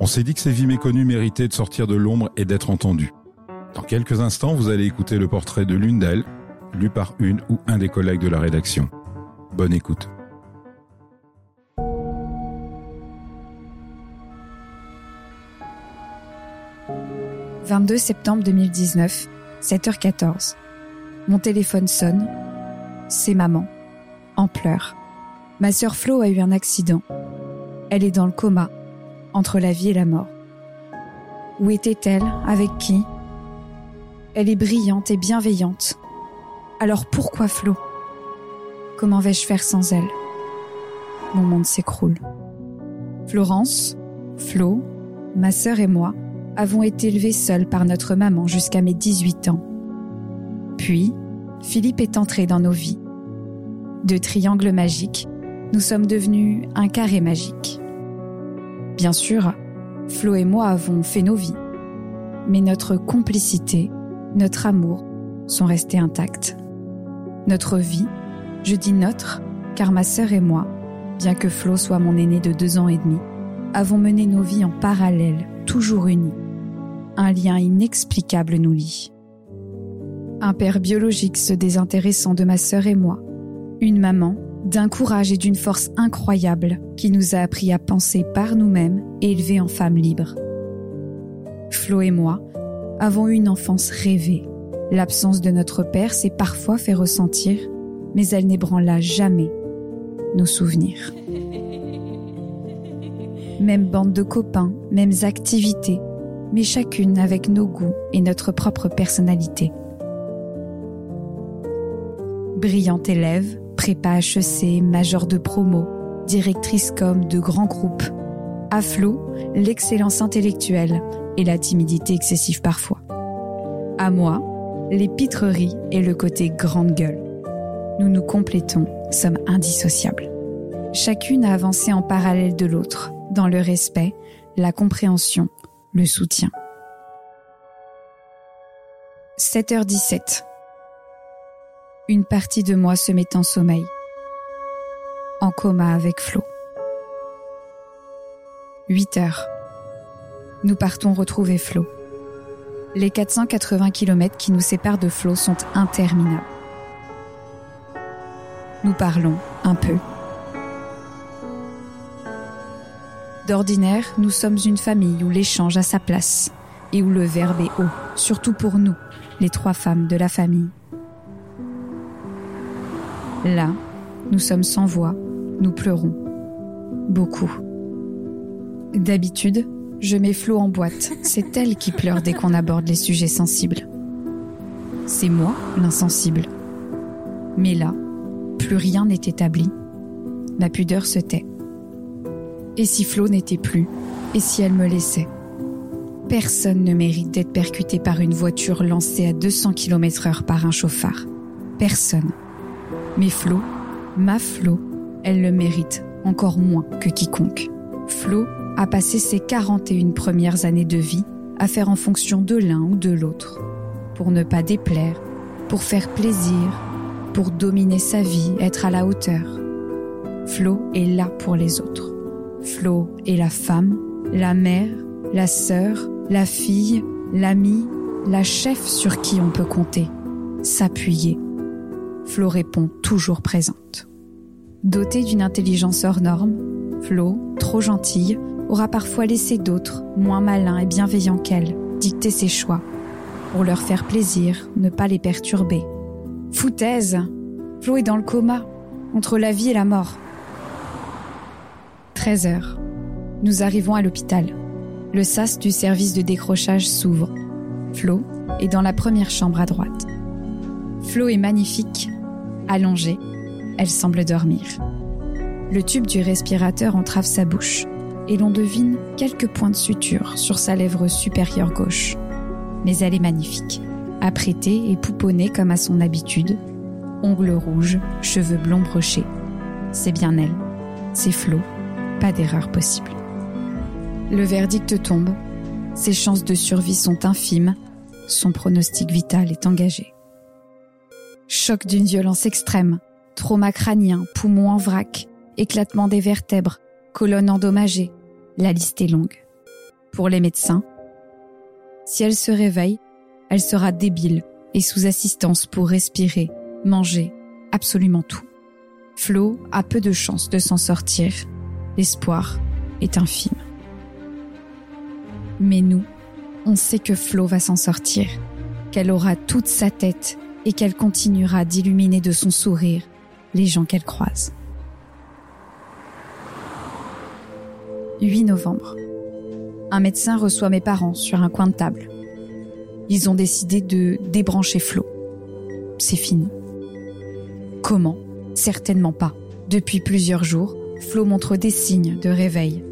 On s'est dit que ces vies méconnues méritaient de sortir de l'ombre et d'être entendues. Dans quelques instants, vous allez écouter le portrait de l'une d'elles, lu par une ou un des collègues de la rédaction. Bonne écoute. « 22 septembre 2019, 7h14. Mon téléphone sonne. C'est maman, en pleurs. Ma sœur Flo a eu un accident. Elle est dans le coma entre la vie et la mort. Où était-elle? Avec qui? Elle est brillante et bienveillante. Alors pourquoi Flo? Comment vais-je faire sans elle? Mon monde s'écroule. Florence, Flo, ma sœur et moi avons été élevés seuls par notre maman jusqu'à mes 18 ans. Puis, Philippe est entré dans nos vies. De triangle magique, nous sommes devenus un carré magique. Bien sûr, Flo et moi avons fait nos vies. Mais notre complicité, notre amour sont restés intacts. Notre vie, je dis notre, car ma sœur et moi, bien que Flo soit mon aîné de deux ans et demi, avons mené nos vies en parallèle, toujours unis. Un lien inexplicable nous lie. Un père biologique se désintéressant de ma sœur et moi. Une maman d'un courage et d'une force incroyable qui nous a appris à penser par nous-mêmes et élever en femmes libres. Flo et moi avons eu une enfance rêvée. L'absence de notre père s'est parfois fait ressentir, mais elle n'ébranla jamais nos souvenirs. Même bande de copains, mêmes activités, mais chacune avec nos goûts et notre propre personnalité. Brillante élève, prépa HEC, major de promo, directrice com de grands groupes. À Flo, l'excellence intellectuelle et la timidité excessive parfois. À moi, les pitreries et le côté grande gueule. Nous nous complétons, sommes indissociables. Chacune a avancé en parallèle de l'autre, dans le respect, la compréhension, le soutien. 7h17 une partie de moi se met en sommeil, en coma avec Flo. 8 heures. Nous partons retrouver Flo. Les 480 km qui nous séparent de Flo sont interminables. Nous parlons un peu. D'ordinaire, nous sommes une famille où l'échange a sa place et où le verbe est haut, surtout pour nous, les trois femmes de la famille. Là, nous sommes sans voix, nous pleurons. Beaucoup. D'habitude, je mets Flo en boîte. C'est elle qui pleure dès qu'on aborde les sujets sensibles. C'est moi l'insensible. Mais là, plus rien n'est établi. Ma pudeur se tait. Et si Flo n'était plus? Et si elle me laissait? Personne ne mérite d'être percuté par une voiture lancée à 200 km heure par un chauffard. Personne. Mais Flo, ma Flo, elle le mérite encore moins que quiconque. Flo a passé ses 41 premières années de vie à faire en fonction de l'un ou de l'autre, pour ne pas déplaire, pour faire plaisir, pour dominer sa vie, être à la hauteur. Flo est là pour les autres. Flo est la femme, la mère, la sœur, la fille, l'amie, la chef sur qui on peut compter, s'appuyer, Flo répond toujours présente. Dotée d'une intelligence hors norme, Flo, trop gentille, aura parfois laissé d'autres, moins malins et bienveillants qu'elle, dicter ses choix, pour leur faire plaisir, ne pas les perturber. Foutaise Flo est dans le coma, entre la vie et la mort. 13 heures. Nous arrivons à l'hôpital. Le sas du service de décrochage s'ouvre. Flo est dans la première chambre à droite. Flo est magnifique, allongée, elle semble dormir. Le tube du respirateur entrave sa bouche et l'on devine quelques points de suture sur sa lèvre supérieure gauche. mais elle est magnifique. Apprêtée et pouponnée comme à son habitude, ongles rouges, cheveux blonds brochés. C'est bien elle, c'est Flo, pas d'erreur possible. Le verdict tombe, ses chances de survie sont infimes, son pronostic vital est engagé. Choc d'une violence extrême, trauma crânien, poumon en vrac, éclatement des vertèbres, colonne endommagée, la liste est longue. Pour les médecins, si elle se réveille, elle sera débile et sous assistance pour respirer, manger, absolument tout. Flo a peu de chances de s'en sortir. L'espoir est infime. Mais nous, on sait que Flo va s'en sortir, qu'elle aura toute sa tête et qu'elle continuera d'illuminer de son sourire les gens qu'elle croise. 8 novembre. Un médecin reçoit mes parents sur un coin de table. Ils ont décidé de débrancher Flo. C'est fini. Comment? Certainement pas. Depuis plusieurs jours, Flo montre des signes de réveil.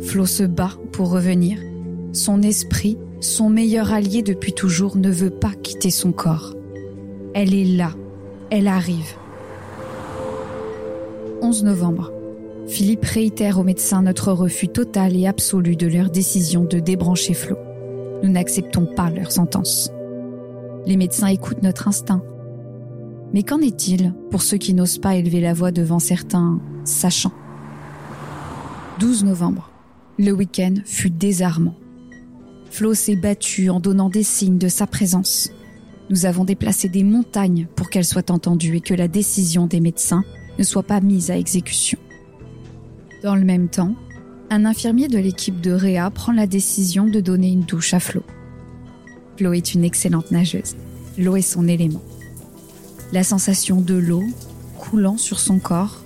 Flo se bat pour revenir. Son esprit, son meilleur allié depuis toujours, ne veut pas quitter son corps. Elle est là. Elle arrive. 11 novembre. Philippe réitère aux médecins notre refus total et absolu de leur décision de débrancher Flo. Nous n'acceptons pas leur sentence. Les médecins écoutent notre instinct. Mais qu'en est-il pour ceux qui n'osent pas élever la voix devant certains sachants? 12 novembre. Le week-end fut désarmant. Flo s'est battu en donnant des signes de sa présence. Nous avons déplacé des montagnes pour qu'elle soit entendue et que la décision des médecins ne soit pas mise à exécution. Dans le même temps, un infirmier de l'équipe de Réa prend la décision de donner une douche à Flo. Flo est une excellente nageuse. L'eau est son élément. La sensation de l'eau coulant sur son corps,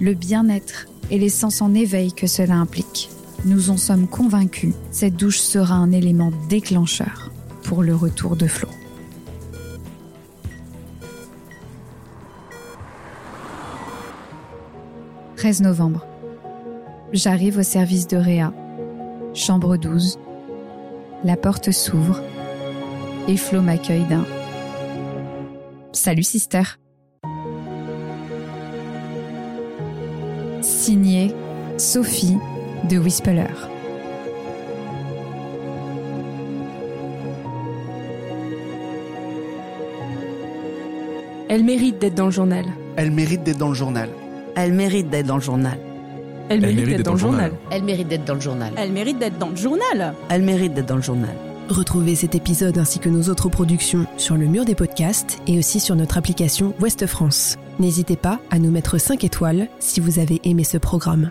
le bien-être et les sens en éveil que cela implique. Nous en sommes convaincus, cette douche sera un élément déclencheur pour le retour de Flo. 13 novembre. J'arrive au service de Réa. Chambre 12. La porte s'ouvre et Flo m'accueille d'un Salut sister. Signé Sophie de Whispeler. Elle mérite d'être dans le journal. Elle mérite d'être dans le journal. Elle mérite d'être dans le journal. Elle, mérite d'être dans le journal. Elle mérite d'être dans le journal. Elle mérite d'être dans le journal. Elle mérite d'être dans le journal. Retrouvez cet épisode ainsi que nos autres productions sur le mur des podcasts et aussi sur notre application Ouest France. N'hésitez pas à nous mettre 5 étoiles si vous avez aimé ce programme.